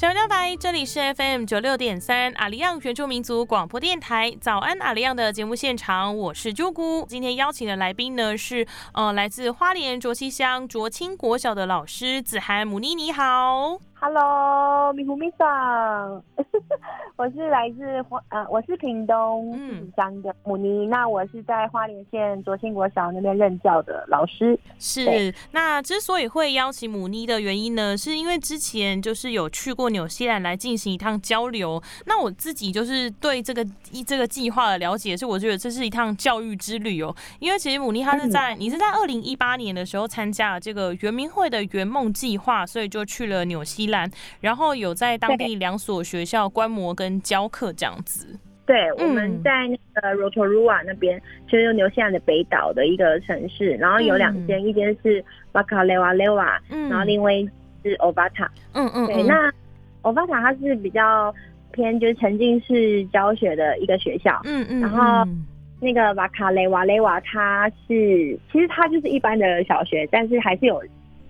小人台，这里是 FM 九六点三阿里样原住民族广播电台。早安，阿里样的节目现场，我是朱姑。今天邀请的来宾呢是呃来自花莲卓溪乡卓清国小的老师子涵母妮，你好。Hello，米糊米桑，我是来自花呃，我是屏东嗯乡的母尼，那我是在花莲县卓兴国小那边任教的老师。是，那之所以会邀请母妮的原因呢，是因为之前就是有去过纽西兰来进行一趟交流。那我自己就是对这个一这个计划的了解，是我觉得这是一趟教育之旅哦。因为其实母妮她是在你是在二零一八年的时候参加了这个圆明会的圆梦计划，所以就去了纽西兰。然后有在当地两所学校观摩跟教课这样子。对，我们在那个 Rotorua 那边，就是纽西兰的北岛的一个城市，然后有两间，一间是 Wakalewa，然后另外是 Ovata。嗯嗯。对，那 Ovata 它是比较偏就是沉浸式教学的一个学校。嗯嗯。然后那个 Wakalewa 它是其实它就是一般的小学，但是还是有。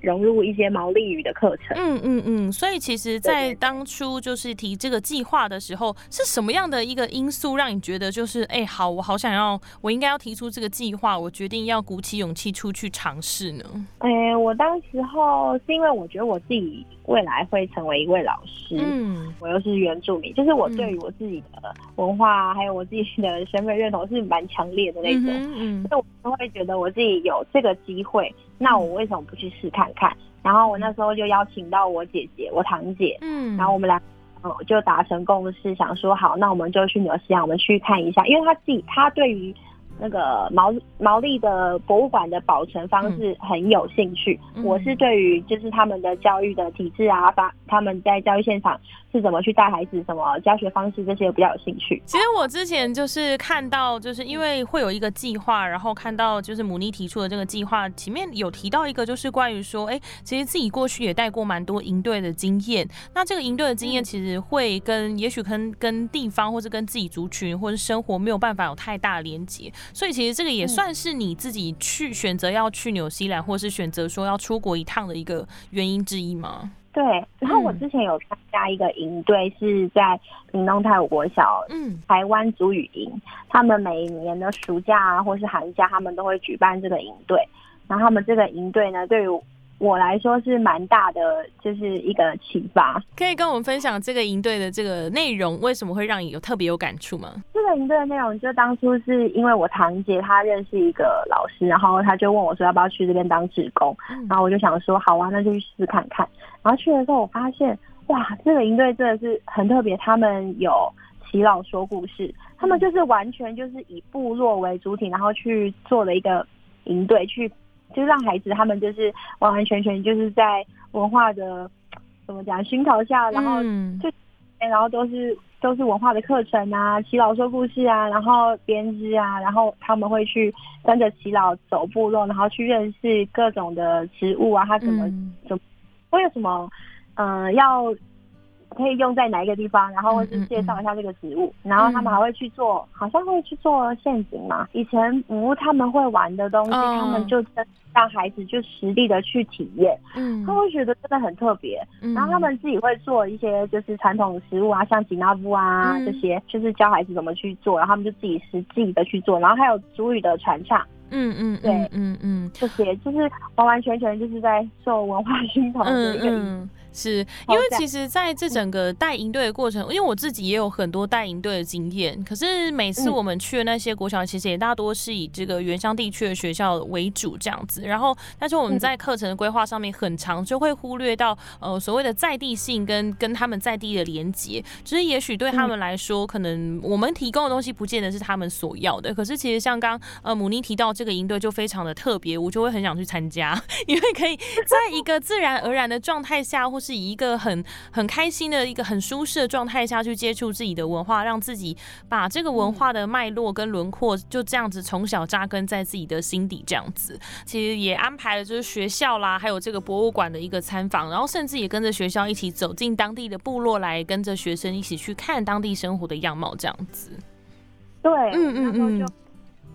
融入一些毛利语的课程。嗯嗯嗯，所以其实，在当初就是提这个计划的时候，是什么样的一个因素让你觉得就是，哎，好，我好想要，我应该要提出这个计划，我决定要鼓起勇气出去尝试呢？哎，我当时候是因为我觉得我自己未来会成为一位老师，嗯，我又是原住民，就是我对于我自己的文化还有我自己的身份认同是蛮强烈的那种，嗯，所以我会觉得我自己有这个机会。那我为什么不去试看看？然后我那时候就邀请到我姐姐、我堂姐，嗯，然后我们俩，嗯，就达成共识，想说好，那我们就去纽西兰，我们去看一下，因为他自己，他对于。那个毛毛利的博物馆的保存方式很有兴趣，我是对于就是他们的教育的体制啊，把他们在教育现场是怎么去带孩子，什么教学方式这些比较有兴趣。其实我之前就是看到，就是因为会有一个计划，然后看到就是母妮提出的这个计划，前面有提到一个就是关于说，哎，其实自己过去也带过蛮多营队的经验，那这个营队的经验其实会跟也许跟跟地方或者跟自己族群或者生活没有办法有太大连接。所以其实这个也算是你自己去选择要去纽西兰，或是选择说要出国一趟的一个原因之一吗？对。然后我之前有参加一个营队，是在屏东泰武国小，嗯，台湾族语营。他们每年的暑假啊，或是寒假，他们都会举办这个营队。然后他们这个营队呢，对于我来说是蛮大的，就是一个启发。可以跟我们分享这个营队的这个内容，为什么会让你有特别有感触吗？这个营队的内容，就当初是因为我堂姐她认识一个老师，然后她就问我说要不要去这边当志工，然后我就想说好啊，那就去试试看看。然后去的时候，我发现哇，这个营队真的是很特别，他们有祈老说故事，他们就是完全就是以部落为主体，然后去做了一个营队去。就让孩子他们就是完完全全就是在文化的怎么讲熏陶下，然后就然后都是都是文化的课程啊，祈老说故事啊，然后编织啊，然后他们会去跟着祈老走部落，然后去认识各种的植物啊，它怎么怎么会有什么嗯要。可以用在哪一个地方，然后或是介绍一下这个植物，然后他们还会去做，好像会去做陷阱嘛。以前无他们会玩的东西，他们就让孩子就实地的去体验，嗯，他会觉得真的很特别。然后他们自己会做一些就是传统食物啊，像吉纳布啊这些，就是教孩子怎么去做，然后他们就自己实际的去做。然后还有主语的传唱，嗯嗯，对，嗯嗯，这些就是完完全全就是在受文化熏陶的一个。是因为其实在这整个带营队的过程，因为我自己也有很多带营队的经验。可是每次我们去的那些国小，其实也大多是以这个原乡地区的学校为主这样子。然后，但是我们在课程的规划上面很长，就会忽略到呃所谓的在地性跟跟他们在地的连接。就是也许对他们来说，可能我们提供的东西不见得是他们所要的。可是其实像刚呃母妮提到这个营队就非常的特别，我就会很想去参加，因为可以在一个自然而然的状态下或。是以一个很很开心的一个很舒适的状态下去接触自己的文化，让自己把这个文化的脉络跟轮廓就这样子从小扎根在自己的心底，这样子。其实也安排了就是学校啦，还有这个博物馆的一个参访，然后甚至也跟着学校一起走进当地的部落，来跟着学生一起去看当地生活的样貌，这样子。对，嗯嗯嗯，就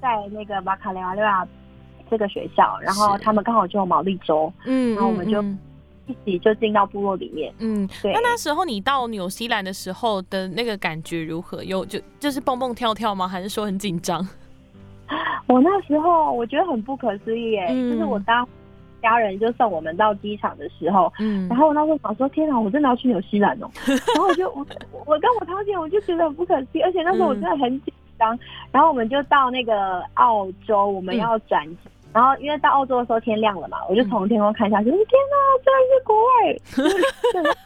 在那个马卡雷瓦利亚这个学校，然后他们刚好就有毛利州，嗯，然后我们就。一起就进到部落里面。嗯，对。那那时候你到纽西兰的时候的那个感觉如何？有就就是蹦蹦跳跳吗？还是说很紧张？我那时候我觉得很不可思议耶，就是我当家人就送我们到机场的时候，嗯，然后我那时候想说，天哪，我真的要去纽西兰哦，然后我就我我跟我堂姐我就觉得很不可思议，而且那时候我真的很紧张，然后我们就到那个澳洲，我们要转机，然后因为到澳洲的时候天亮了嘛，我就从天空看下去，天哪，居然是国外。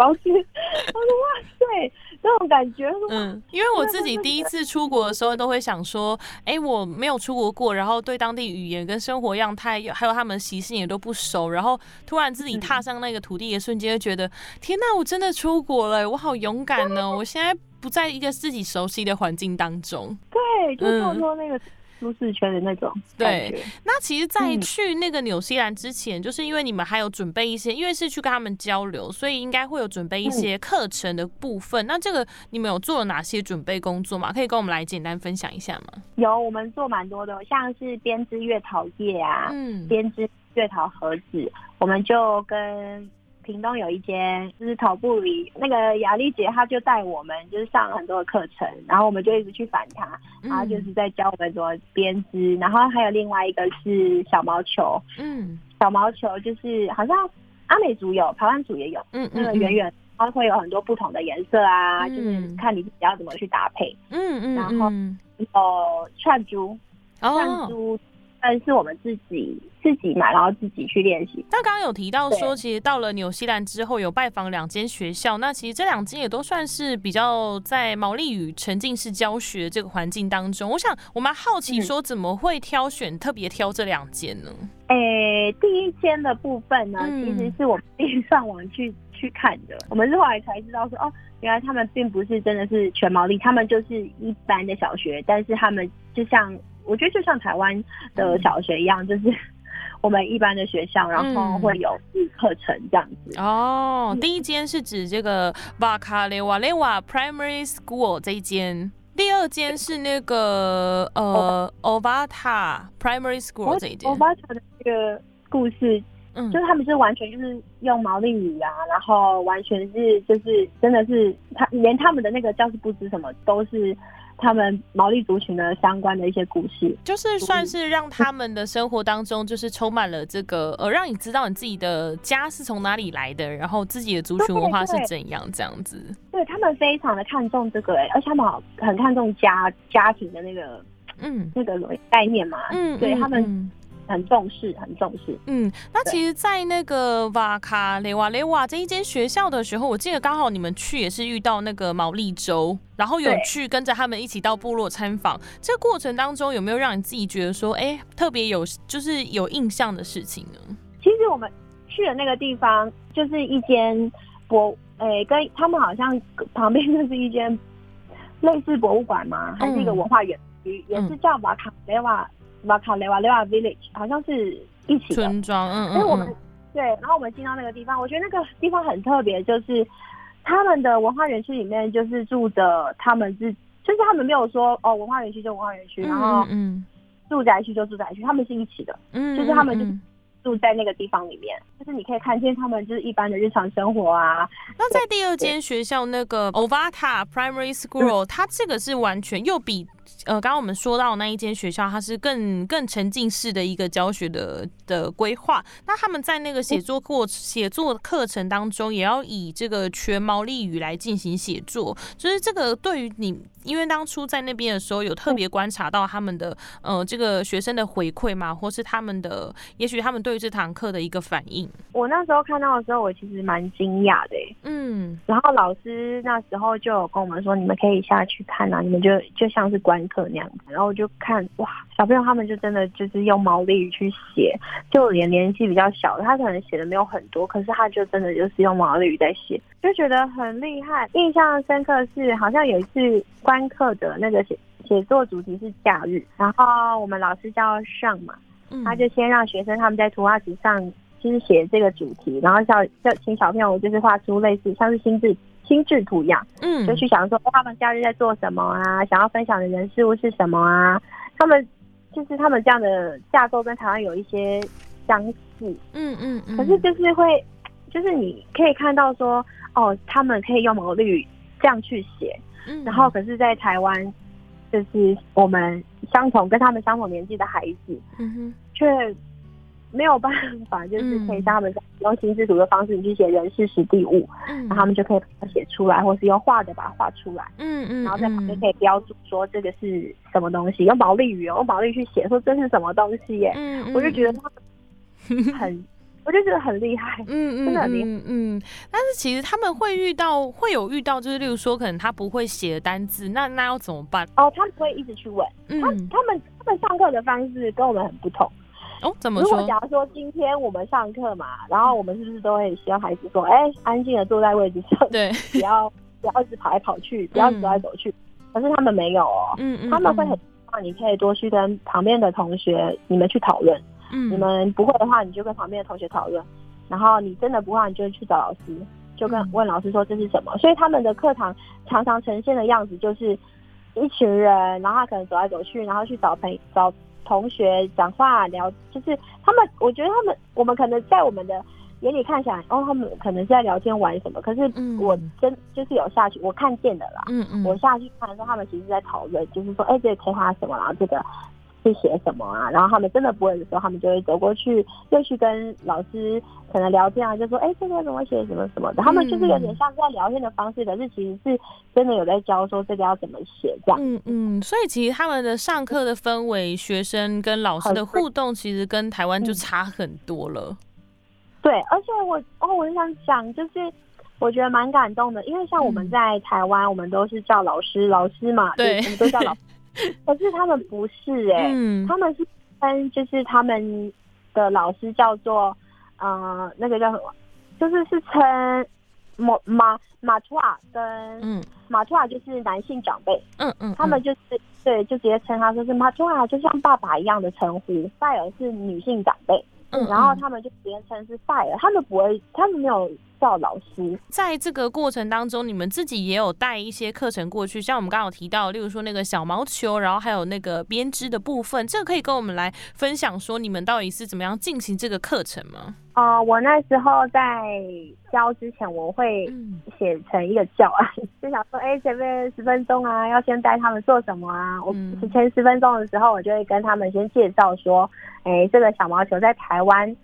我说哇塞，这种感觉。嗯，因为我自己 第一次出国的时候，都会想说，哎，我没有出国过，然后对当地语言跟生活样态，还有他们习性也都不熟，然后突然自己踏上那个土地的瞬间，就觉得天哪，我真的出国了，我好勇敢呢！我现在不在一个自己熟悉的环境当中。对，就说那个。舒适圈的那种对，那其实，在去那个纽西兰之前，就是因为你们还有准备一些，因为是去跟他们交流，所以应该会有准备一些课程的部分。那这个你们有做了哪些准备工作吗？可以跟我们来简单分享一下吗？有，我们做蛮多的，像是编织月桃叶啊，嗯，编织月桃盒子，我们就跟。屏东有一间就是头部里那个雅丽姐，她就带我们就是上了很多的课程，然后我们就一直去反她，然后就是在教我们怎么编织，然后还有另外一个是小毛球，嗯，小毛球就是好像阿美族有，台湾族也有，嗯那个圆圆，它会有很多不同的颜色啊，就是看你自己要怎么去搭配，嗯嗯，然后有串珠，串珠。但是我们自己自己买，然后自己去练习。那刚刚有提到说，其实到了纽西兰之后，有拜访两间学校。那其实这两间也都算是比较在毛利语沉浸式教学这个环境当中。我想我蛮好奇，说怎么会挑选特别挑这两间呢？诶，第一间的部分呢，其实是我们自己上网去 去看的。我们是后来才知道说，哦，原来他们并不是真的是全毛利，他们就是一般的小学，但是他们就像。我觉得就像台湾的小学一样，就是 我们一般的学校，然后会有课程这样子。哦，第一间是指这个 Vakalewa Primary School 这一间，第二间是那个呃 Ovata Primary School 这一间。Ovata 的这个故事，嗯，就是他们是完全就是用毛利语啊，然后完全是就是真的是他连他们的那个教室布置什么都是。他们毛利族群的相关的一些故事，就是算是让他们的生活当中，就是充满了这个呃，让你知道你自己的家是从哪里来的，然后自己的族群文化是怎样这样子。对他们非常的看重这个，哎，而且他们很看重家家庭的那个嗯。那个概念嘛，嗯，对他们。很重视，很重视。嗯，那其实，在那个瓦卡雷瓦雷瓦这一间学校的时候，我记得刚好你们去也是遇到那个毛利州，然后有去跟着他们一起到部落参访。这个过程当中，有没有让你自己觉得说，哎，特别有就是有印象的事情呢？其实我们去的那个地方就是一间博，哎，跟他们好像旁边就是一间类似博物馆嘛？还是一个文化园区，也是叫瓦卡雷瓦。瓦卡雷瓦雷瓦 village 好像是一起村庄，嗯嗯，因为我们对，然后我们进到那个地方，我觉得那个地方很特别，就是他们的文化园区里面就是住的他们是，就是他们没有说哦文化园区就文化园区，然后嗯住宅区就住宅区，他们是一起的，嗯，就是他们就住在那个地方里面，就是你可以看见他们就是一般的日常生活啊。那在第二间学校那个 Ovata Primary School，它这个是完全又比。呃，刚刚我们说到那一间学校，它是更更沉浸式的一个教学的的规划。那他们在那个写作过写作课程当中，也要以这个全毛利语来进行写作。就是这个对于你，因为当初在那边的时候，有特别观察到他们的呃这个学生的回馈嘛，或是他们的，也许他们对于这堂课的一个反应。我那时候看到的时候，我其实蛮惊讶的。嗯，然后老师那时候就有跟我们说，你们可以下去看啊，你们就就像是观。课那样子，然后我就看哇，小朋友他们就真的就是用毛利语去写，就连年纪比较小的，他可能写的没有很多，可是他就真的就是用毛利语在写，就觉得很厉害。印象深刻是，好像有一次观课的那个写写作主题是假日，然后我们老师叫上嘛，他就先让学生他们在图画纸上就是写这个主题，然后叫叫请小朋友就是画出类似像是心智。心智图一样，嗯，就去想说他们假日在做什么啊，想要分享的人事物是什么啊？他们就是他们这样的架构跟台湾有一些相似，嗯嗯，可是就是会就是你可以看到说，哦，他们可以用毛利语这样去写，嗯。然后可是，在台湾，就是我们相同跟他们相同年纪的孩子，嗯哼，却没有办法，就是可以像他们用心智图的方式你去写人事实地物，嗯，然后他们就可以把它写出来，或是用画的把它画出来，嗯嗯，然后在旁边可以标注说这个是什么东西，用毛利语哦，用毛利去写说这是什么东西耶，嗯，嗯，我就觉得他们很，我就觉得很厉害。嗯嗯真的很厉害。嗯嗯，但是其实他们会遇到，会有遇到，就是例如说，可能他不会写的单字，那那要怎么办？哦，他们会一直去问，嗯。他，他们他们上课的方式跟我们很不同。哦，怎么如果说？假如说今天我们上课嘛，然后我们是不是都会希望孩子说，哎、安静的坐在位置上，对，不要不要一直跑来跑去，不要走来走去。可是他们没有哦，嗯嗯，他们会很希望你可以多去跟旁边的同学你们去讨论，嗯，你们不会的话，你就跟旁边的同学讨论，然后你真的不会，你就去找老师，就跟嗯问老师说这是什么。所以他们的课堂常常呈现的样子就是一群人，然后他可能走来走去，然后去找朋找同学讲话聊，就是他们，我觉得他们，我们可能在我们的眼里看起来，哦，他们可能是在聊天玩什么，可是嗯我真就是有下去，我看见的啦。嗯嗯，我下去看的时候，他们其实在讨论，就是说，哎、这个可以画什么，然后这个是写什么啊？然后他们真的不会的时候，他们就会走过去，又去跟老师可能聊天啊，就说，哎、这个怎么写，什么什么的。他们就是有点像是在聊天的方式，可是其实是真的有在教说这个要怎么写这样。嗯嗯，所以其实他们的上课的氛围、学生跟老师的互动，其实跟台湾就嗯差很多了。对，而且我哦，我很想讲，就是我觉得蛮感动的，因为像我们嗯在台湾，我们都是叫老师，老师嘛，对我们都叫老师，可是他们不是哎、嗯。他们是称就是他们的老师叫做呃那个叫什么，就是是称马马马图瓦跟嗯。马图瓦就是男性长辈，嗯嗯，他们就是对就直接称他说是马图瓦，就像爸爸一样的称呼，拜尔是女性长辈。嗯，然后嗯他们就直接称是 fire，他们不会，他们没有叫老师。在这个过程当中，你们自己也有带一些课程过去，像我们刚刚有提到，例如说那个小毛球，然后还有那个编织的部分，这个可以跟我们来分享说你们到底是怎么样进行这个课程吗？呃，我那时候在教之前，我会嗯。写成一个教案，就想说，哎，前面十分钟啊，要先带他们做什么啊？我嗯。前十分钟的时候，我就会跟他们先介绍说，哎，这个小毛球在台湾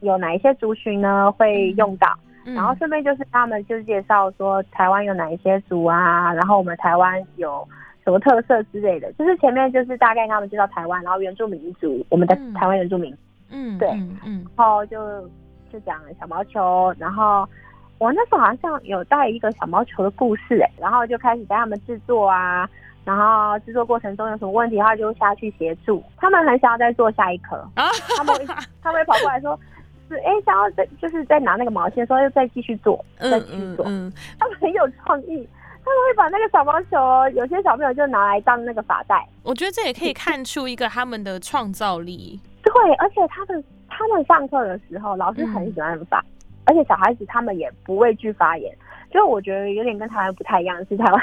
有哪一些族群呢会用到，嗯。然后顺便就是他们就介绍说台湾有哪一些族啊，然后我们台湾有什么特色之类的。就是前面就是大概跟他们介绍台湾，然后原住民族，我们的嗯。台湾原住民，嗯对嗯嗯然后就就讲小毛球，然后我那时候好像有带一个小毛球的故事哎，然后就开始带他们制作啊。然后制作过程中有什么问题，他就下去协助。他们很想要再做下一颗，啊，他们会他们会跑过来说，是哎想要再就是再拿那个毛线，说又再继续做，再嗯继续做。嗯嗯他们很有创意，他们会把那个小毛球哦，有些小朋友就拿来当那个发带。我觉得这也可以看出一个他们的创造力。对，而且他们他们上课的时候，老师很喜欢发，而且小孩子他们也不畏惧发言。就我觉得有点跟台湾不太一样，是台湾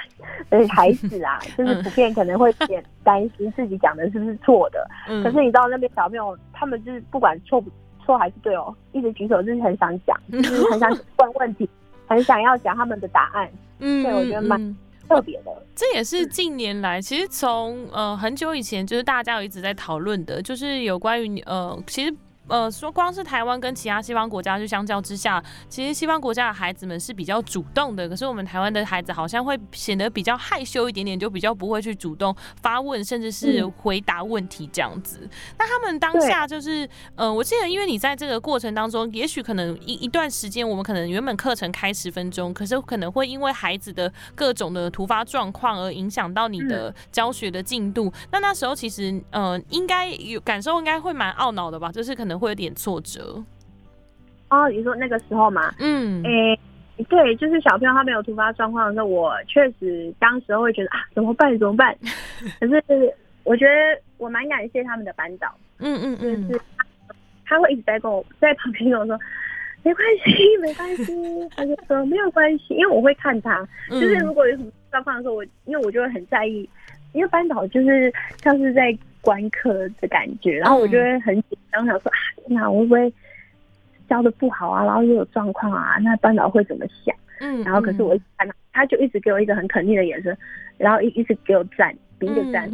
的孩子啊，就是普遍可能会有点担心自己讲的是不是错的。嗯，可是你知道那边小朋友，他们就是不管错不错还是对哦，一直举手就是很想讲，就是很想 问问题，很想要讲他们的答案，嗯对我觉得蛮嗯特别的。这也是近年来，其实从呃很久以前，就是大家有一直在讨论的，就是有关于呃，其实。呃，说光是台湾跟其他西方国家就相较之下，其实西方国家的孩子们是比较主动的，可是我们台湾的孩子好像会显得比较害羞一点点，就比较不会去主动发问，甚至是嗯回答问题这样子。那他们当下就是，呃，我记得因为你在这个过程当中，也许可能一一段时间，我们可能原本课程开十分钟，可是可能会因为孩子的各种的突发状况而影响到你的教学的进度。那那时候其实，呃，应该有感受，应该会蛮懊恼的吧？就是可能会有点挫折。哦，你说那个时候嘛，嗯诶、对，就是小朋友他没有突发状况的时候，我确实当时会觉得啊，怎么办？怎么办？可是我觉得我蛮感谢他们的班导，嗯嗯就嗯是他会一直在跟我在旁边跟我说。没关系，没关系。他就说没有关系，因为我会看他，嗯，就是如果有什么状况的时候，我因为我就会很在意，因为班导就是像是在观课的感觉，然后我就会很紧张，想说啊，天哪，我会不会教的不好啊，然后又有状况啊，那班导会怎么想？嗯，然后可是我一看他，他就一直给我一个很肯定的眼神，然后一一直给我赞，比一个赞。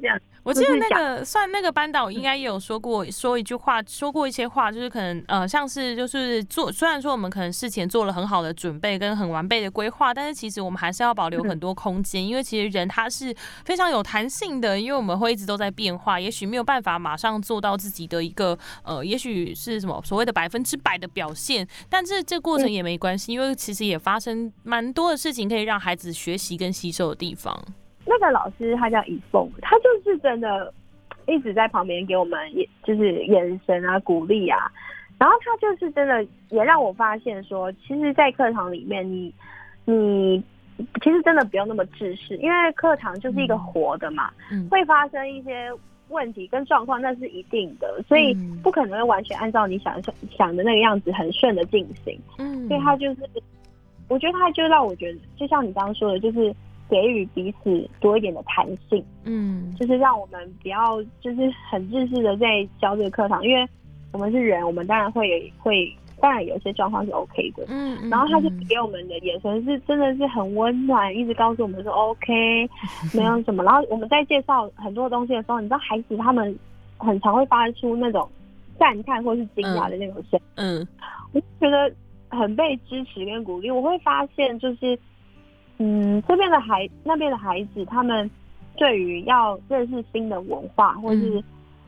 这样。我记得那个算那个班导应该也有说过说一句话，说过一些话，就是可能呃像是就是做，虽然说我们可能事前做了很好的准备跟很完备的规划，但是其实我们还是要保留很多空间，因为其实人他是非常有弹性的，因为我们会一直都在变化，也许没有办法马上做到自己的一个呃，也许是什么所谓的百分之百的表现，但是这过程也没关系，因为其实也发生蛮多的事情可以让孩子学习跟吸收的地方。那个老师他叫以凤，他就是真的一直在旁边给我们，就是眼神啊、鼓励啊。然后他就是真的也让我发现说，其实，在课堂里面，你你其实真的不用那么自视，因为课堂就是一个活的嘛，会发生一些问题跟状况，那是一定的，所以不可能完全按照你想想想的那个样子很顺的进行。嗯，所以他就是，我觉得他就让我觉得，就像你刚刚说的，就是。给予彼此多一点的弹性，嗯，就是让我们不要就是很自私的在教这个课堂，因为我们是人，我们当然会会，当然有些状况是 OK 的，嗯，然后他就给我们的眼神是真的是很温暖，一直告诉我们说 OK，没有什么。然后我们在介绍很多东西的时候，你知道孩子他们很常会发出那种赞叹或是惊讶的那种声，嗯，我觉得很被支持跟鼓励。我会发现就是。嗯，这边的孩那边的孩子，他们对于要认识新的文化，或是。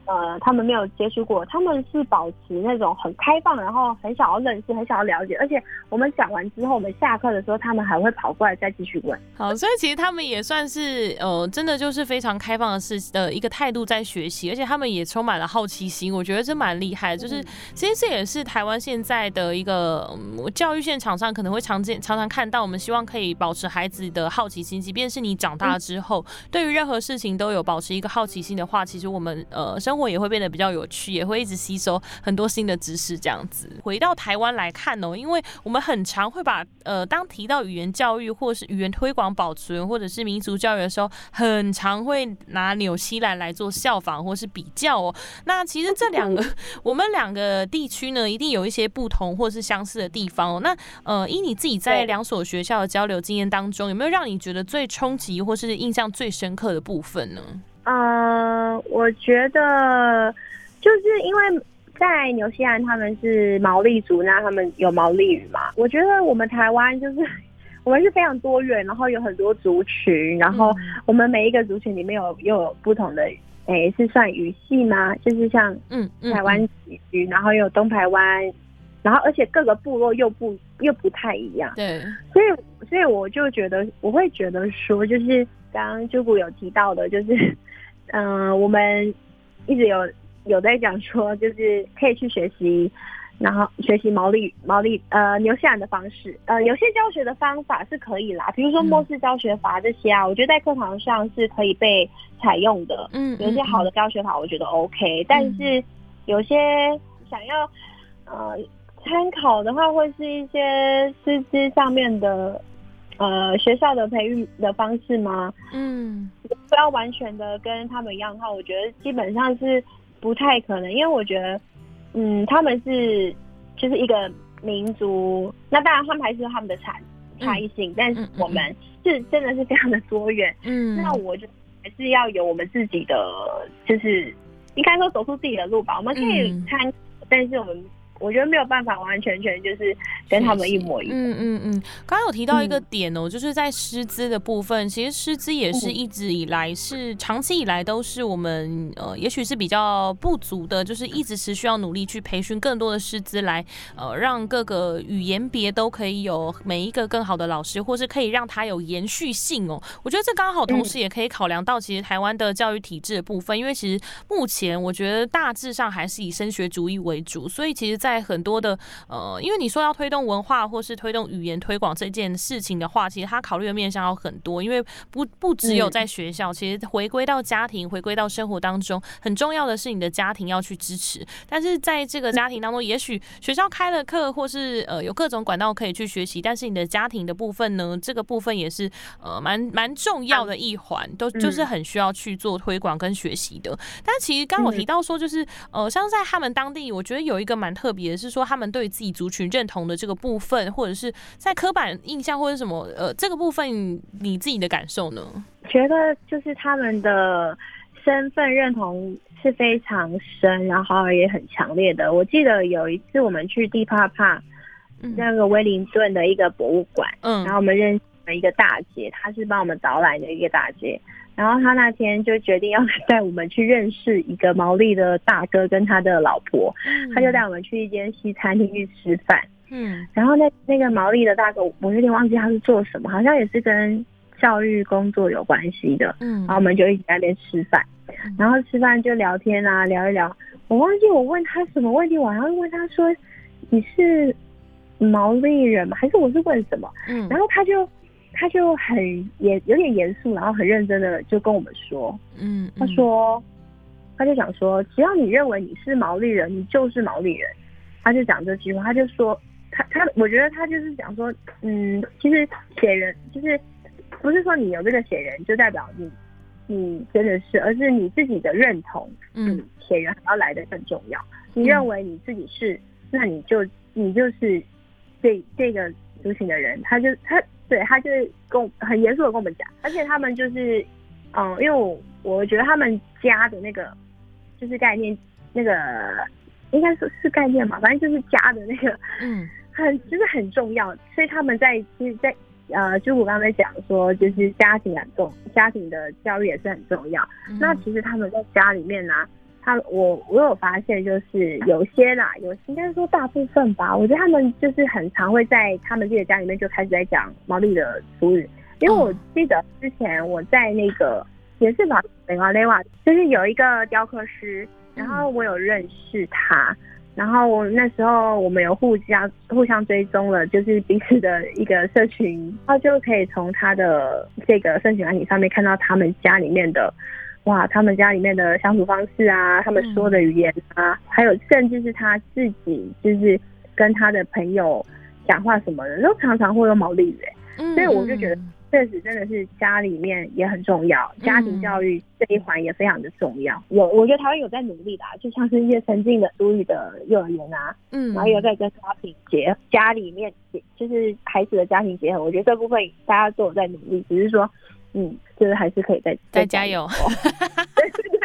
呃，他们没有接触过，他们是保持那种很开放，然后很想要认识，很想要了解，而且我们讲完之后，我们下课的时候，他们还会跑过来再继续问。好，所以其实他们也算是呃，真的就是非常开放的事的一个态度在学习，而且他们也充满了好奇心，我觉得这蛮厉害。就是其实这也是台湾现在的一个教育现场上可能会常见常常看到，我们希望可以保持孩子的好奇心，即便是你长大之后，对于任何事情都有保持一个好奇心的话，其实我们呃生。生活也会变得比较有趣，也会一直吸收很多新的知识。这样子回到台湾来看哦，因为我们很常会把呃，当提到语言教育或是语言推广保存，或者是民族教育的时候，很常会拿纽西兰来做效仿或是比较哦。那其实这两个 我们两个地区呢，一定有一些不同或是相似的地方哦。那呃，依你自己在两所学校的交流经验当中，有没有让你觉得最冲击或是印象最深刻的部分呢？嗯，我觉得就是因为在纽西兰他们是毛利族，那他们有毛利语嘛。我觉得我们台湾就是我们是非常多元，然后有很多族群，然后我们每一个族群里面有又有不同的，诶，是算语系吗？就是像嗯台湾语，然后又有东台湾，然后而且各个部落又不又不太一样。对，所以所以我就觉得我会觉得说，就是刚刚朱古有提到的，就是。嗯，我们一直有有在讲说，就是可以去学习，然后学习毛利毛利呃牛西兰的方式，呃有些教学的方法是可以啦，比如说末世教学法这些啊，我觉得在课堂上是可以被采用的。嗯，有些好的教学法我觉得 OK，但是有些想要呃参考的话，会是一些师资上面的。呃，学校的培育的方式吗？嗯，不要完全的跟他们一样的话，我觉得基本上是不太可能，因为我觉得，嗯，他们是就是一个民族，那当然他们还是有他们的差差异性，但是我们是真的是非常的多元。嗯，那我就还是要有我们自己的，就是应该说走出自己的路吧。我们可以参，但是我们。我觉得没有办法完完全全就是跟他们一模一样。嗯嗯嗯，刚刚有提到一个点哦，就是在师资的部分，其实师资也是一直以来是长期以来都是我们呃，也许是比较不足的，就是一直持续要努力去培训更多的师资来呃，让各个语言别都可以有每一个更好的老师，或是可以让他有延续性哦。我觉得这刚好同时也可以考量到其实台湾的教育体制的部分，因为其实目前我觉得大致上还是以升学主义为主，所以其实在在很多的呃，因为你说要推动文化或是推动语言推广这件事情的话，其实他考虑的面向要很多，因为不不只有在学校，其实回归到家庭，回归到生活当中，很重要的是你的家庭要去支持。但是在这个家庭当中，也许学校开了课，或是呃有各种管道可以去学习，但是你的家庭的部分呢，这个部分也是呃蛮蛮重要的一环，都就是很需要去做推广跟学习的。但其实刚我提到说，就是呃像在他们当地，我觉得有一个蛮特别的是说，他们对自己族群认同的这个部分，或者是在刻板印象或者什么呃这个部分，你自己的感受呢？觉得就是他们的身份认同是非常深，然后也很强烈的。我记得有一次我们去地帕帕，那个威灵顿的一个博物馆，嗯，然后我们认识了一个大姐，她是帮我们导览的一个大姐，然后他那天就决定要带我们去认识一个毛利的大哥跟他的老婆，他就带我们去一间西餐厅去吃饭，嗯，然后那那个毛利的大哥，我有点忘记他是做什么，好像也是跟。教育工作有关系的，嗯，然后我们就一起在那边吃饭，然后吃饭就聊天啊，聊一聊。我忘记我问他什么问题，我好像问他说：“你是毛利人吗？”还是我是问什么？嗯，然后他就他就很严有点严肃，然后很认真的就跟我们说，嗯，他说他就讲说，只要你认为你是毛利人，你就是毛利人。他就讲这句话，他就说他他，我觉得他就是讲说，嗯，其实写人就是。不是说你有这个写人就代表你，你真的是，而是你自己的认同，嗯，血缘还要来的更重要。你认为你自己是，那你就你就是这这个族群的人。他就他对他就是跟很严肃的跟我们讲，而且他们就是，嗯，因为我我觉得他们家的那个就是概念，那个应该说是概念嘛，反正就是家的那个，嗯，很就是很重要，所以他们在其实，在。呃，就我刚才讲说，就是家庭很重，家庭的教育也是很重要。那其实他们在家里面呢，他我我有发现，就是有些啦，有应该说大部分吧，我觉得他们就是很常会在他们自己的家里面就开始在讲毛利的俗语。因为我记得之前我在那个也是把北瓦雷瓦，就是有一个雕刻师，然后我有认识他。然后我那时候我们有互相互相追踪了，就是彼此的一个社群，然后就可以从他的这个社群媒体上面看到他们家里面的，哇，他们家里面的相处方式啊，他们说的语言啊，还有甚至是他自己就是跟他的朋友讲话什么的，都常常会用毛利语，所以我就觉得。确实，真的是家里面也很重要，家庭教育这一环也非常的重要。有，我觉得台湾有在努力的，就像是一些曾经的独语的幼儿园啊，嗯，然后有在跟家庭结家里面就是孩子的家庭结合。我觉得这部分大家都有在努力，只是说，嗯，就是还是可以再再加油。对对对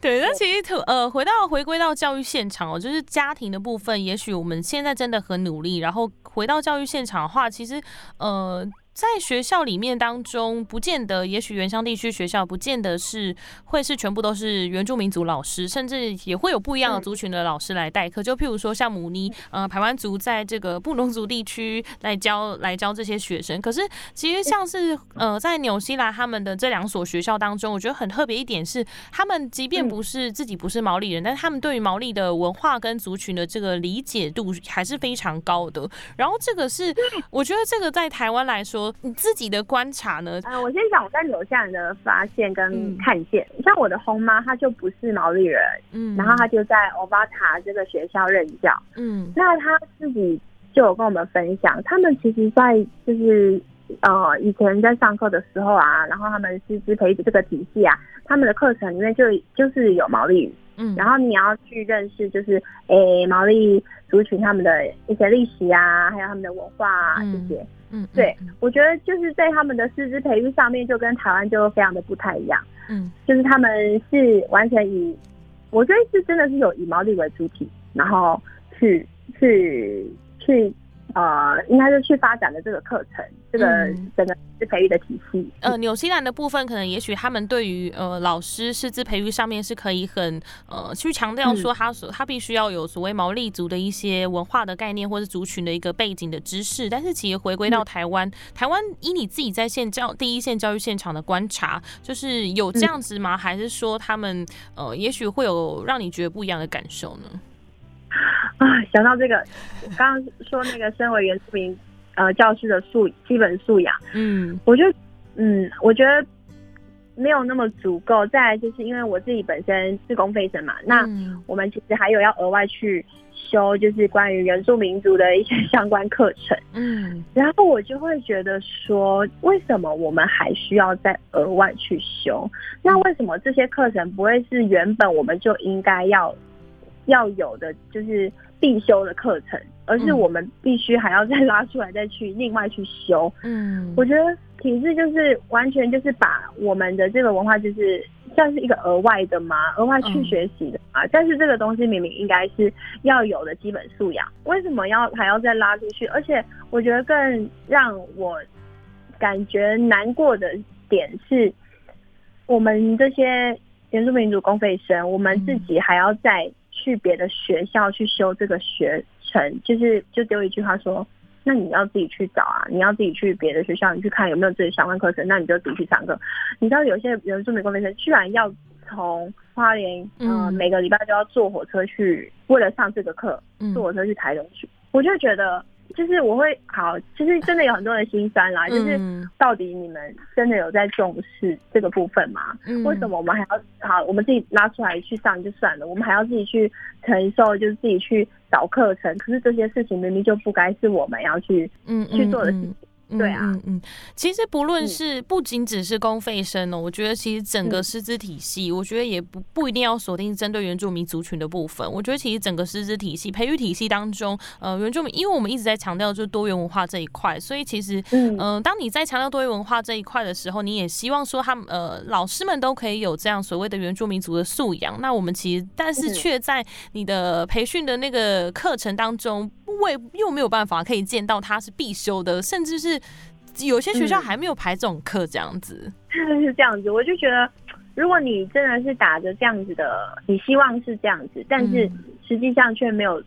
对，那其实呃，回到回归到教育现场哦，就是家庭的部分，也许我们现在真的很努力，然后回到教育现场的话，其实呃。在学校里面当中，不见得，也许原乡地区学校不见得是会是全部都是原住民族老师，甚至也会有不一样的族群的老师来代课。就譬如说像母尼，呃，台湾族在这个布农族地区来教来教这些学生。可是其实像是呃，在纽西兰他们的这两所学校当中，我觉得很特别一点是，他们即便不是自己不是毛利人，但是他们对于毛利的文化跟族群的这个理解度还是非常高的。然后这个是我觉得这个在台湾来说。你自己的观察呢？呃，我先讲我在纽西兰的发现跟看见。像我的红妈，她就不是毛利人，嗯，然后她就在欧巴塔这个学校任教，嗯，那她自己就有跟我们分享，他们其实，在就是呃以前在上课的时候啊，然后他们师资培育这个体系啊，他们的课程里面就就是有毛利语，嗯，然后你要去认识就是诶毛利族群他们的一些历史啊，还有他们的文化啊这些。嗯，对，我觉得就是在他们的师资培育上面，就跟台湾就非常的不太一样。嗯，就是他们是完全以，我觉得是真的是有以毛利为主体，然后去去去。呃，应该是去发展的这个课程，这个整个师资培育的体系。呃，纽西兰的部分，可能也许他们对于呃老师师资培育上面是可以很呃去强调说，他所他必须要有所谓毛利族的一些文化的概念，或者族群的一个背景的知识。但是其实回归到台湾，台湾以你自己在线教第一线教育现场的观察，就是有这样子吗？还是说他们呃，也许会有让你觉得不一样的感受呢？啊，想到这个，刚刚说那个身为原住民呃教师的素基本素养，嗯，我就嗯，我觉得没有那么足够。再来就是因为我自己本身是公费生嘛，那我们其实还有要额外去修，就是关于原住民族的一些 相关课程，嗯，然后我就会觉得说，为什么我们还需要再额外去修？那为什么这些课程不会是原本我们就应该要要有的，就是？必修的课程，而是我们必须还要再拉出来，再去另外去修。嗯，我觉得体制就是完全就是把我们的这个文化，就是算是一个额外的嘛，额外去学习的嘛。但是这个东西明明应该是要有的基本素养，为什么要还要再拉出去？而且我觉得更让我感觉难过的点是，我们这些原住民族公费生，我们自己还要在。去别的学校去修这个学程，就是就丢一句话说，那你要自己去找啊，你要自己去别的学校，你去看有没有自己相关课程，那你就自己去上课。你知道有些人住美国学生居然要从花莲，嗯，每个礼拜都要坐火车去，为了上这个课，坐火车去台东去，我就觉得。就是我会好，其实真的有很多人心酸啦。就是到底你们真的有在重视这个部分吗？为什么我们还要好？我们自己拉出来去上就算了，我们还要自己去承受，就是自己去找课程。可是这些事情明明就不该是我们要去去做的事情。对啊，嗯嗯，其实不论是不仅只是公费生哦，我觉得其实整个师资体系，我觉得也不不一定要锁定针对原住民族群的部分。我觉得其实整个师资体系、培育体系当中，呃，原住民，因为我们一直在强调就是多元文化这一块，所以其实，嗯，当你在强调多元文化这一块的时候，你也希望说他们呃老师们都可以有这样所谓的原住民族的素养。那我们其实，但是却在你的培训的那个课程当中，为又没有办法可以见到它是必修的，甚至是。有些学校还没有排这种课，这样子是这样子。我就觉得，如果你真的是打着这样子的，你希望是这样子，但是实际上却没有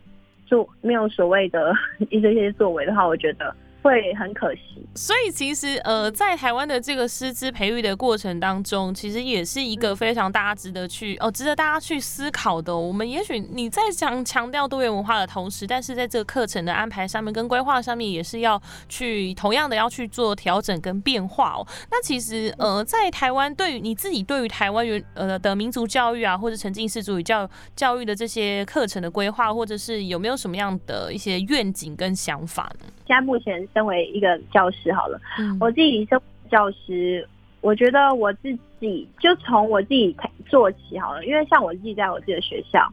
做，没有所谓的 一些些作为的话，我觉得。会很可惜，所以其实呃，在台湾的这个师资培育的过程当中，其实也是一个非常大家值得去哦，值得大家去思考的。我们也许你在强强调多元文化的同时，但是在这个课程的安排上面跟规划上面，也是要去同样的要去做调整跟变化哦。那其实呃，在台湾对于你自己对于台湾原呃的民族教育啊，或者沉浸式主语教教育的这些课程的规划，或者是有没有什么样的一些愿景跟想法呢？现在目前。身为一个教师好了，我自己身为教师，我觉得我自己就从我自己做起好了，因为像我自己在我自己的学校，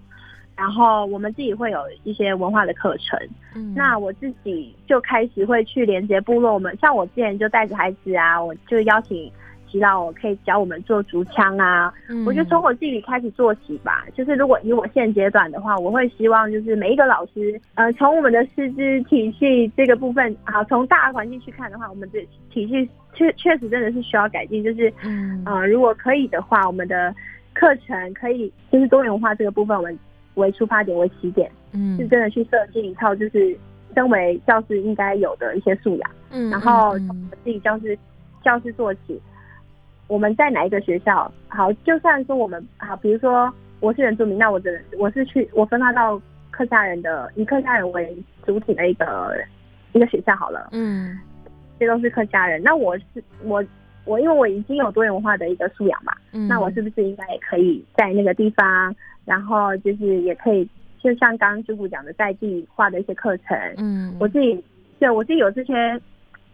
然后我们自己会有一些文化的课程，嗯那我自己就开始会去连接部落我们，像我之前就带着孩子啊，我就邀请。知道我可以教我们做竹枪啊，我觉得从我自己开始做起吧。就是如果以我现阶段的话，我会希望就是每一个老师，呃，从我们的师资体系这个部分，好，从大环境去看的话，我们的体系确确实真的是需要改进。就是，嗯，呃，如果可以的话，我们的课程可以就是多元化这个部分，我们为出发点为起点，嗯，是真的去设计一套就是身为教师应该有的一些素养，嗯，然后从我自己教师教师做起。我们在哪一个学校？好，就算说我们好，比如说我是原住民，那我只能我是去我分发到客家人的以客家人为主体的一个一个学校好了。嗯，这都是客家人。那我是我我因为我已经有多元文化的一个素养嘛，那我是不是应该也可以在那个地方，然后就是也可以就像刚刚师傅讲的在地化的一些课程。嗯，我自己对我自己有这些，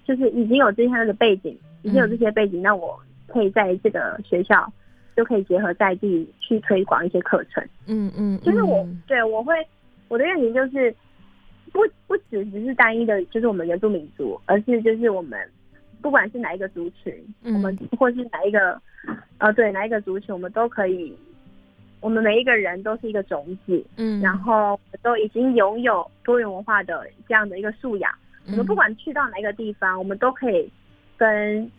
就是已经有这些那个背景，已经有这些背景，那我。可以在这个学校就可以结合在地去推广一些课程。嗯嗯，就是我对我会我的愿景就是不不只只是单一的，就是我们原住民族，而是就是我们不管是哪一个族群，我们或是哪一个呃对哪一个族群，我们都可以，我们每一个人都是一个种子，嗯，然后都已经拥有多元文化的这样的一个素养。我们不管去到哪一个地方，我们都可以跟。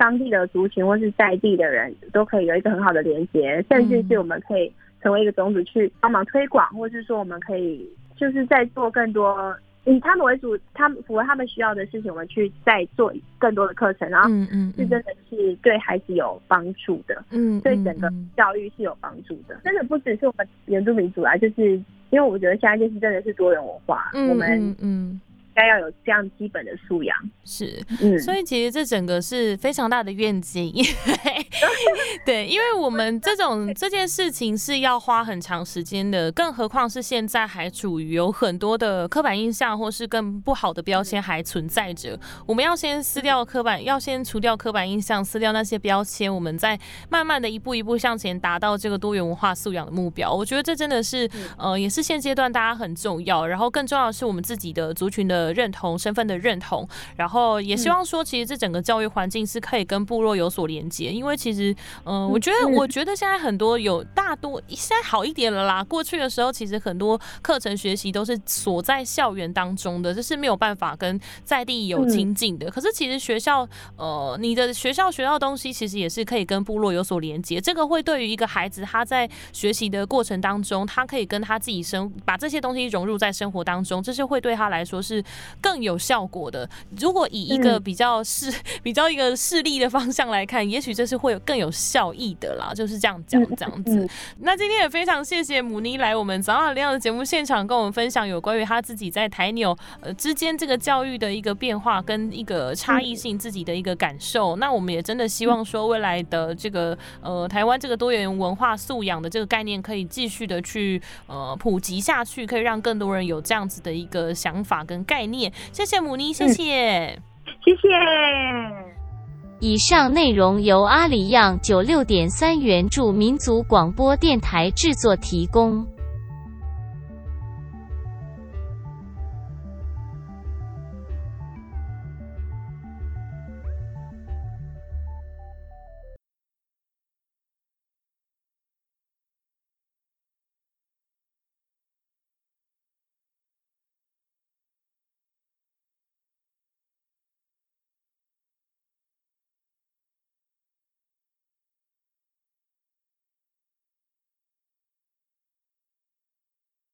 当地的族群或是在地的人都可以有一个很好的连接，甚至是我们可以成为一个种子去帮忙推广，或是说我们可以就是在做更多以他们为主，他们符合他们需要的事情，我们去再做更多的课程，然后嗯嗯是真的是对孩子有帮助的，嗯，对整个教育是有帮助的。真的不只是我们原住民族啊，就是因为我觉得现在就是真的是多元文化，我们嗯。该要有这样基本的素养，是，嗯，所以其实这整个是非常大的愿景，对，因为我们这种这件事情是要花很长时间的，更何况是现在还处于有很多的刻板印象或是更不好的标签还存在着，我们要先撕掉刻板，要先除掉刻板印象，撕掉那些标签，我们再慢慢的一步一步向前达到这个多元文化素养的目标。我觉得这真的是，呃，也是现阶段大家很重要，然后更重要的是我们自己的族群的。的认同身份的认同，然后也希望说，其实这整个教育环境是可以跟部落有所连接，因为其实，嗯，我觉得，我觉得现在很多有大多现在好一点了啦。过去的时候，其实很多课程学习都是锁在校园当中的，这是没有办法跟在地有亲近的。可是其实学校，呃，你的学校学到东西，其实也是可以跟部落有所连接。这个会对于一个孩子他在学习的过程当中，他可以跟他自己生把这些东西融入在生活当中，这是会对他来说是。更有效果的。如果以一个比较势、比较一个势力的方向来看，也许这是会有更有效益的啦。就是这样讲，这样子。那今天也非常谢谢母妮来我们早上亮的节目现场，跟我们分享有关于他自己在台纽呃之间这个教育的一个变化跟一个差异性自己的一个感受。那我们也真的希望说，未来的这个呃台湾这个多元文化素养的这个概念，可以继续的去呃普及下去，可以让更多人有这样子的一个想法跟概念。谢谢母妮，谢谢，谢谢。以上内容由阿里样九六点三元助民族广播电台制作提供。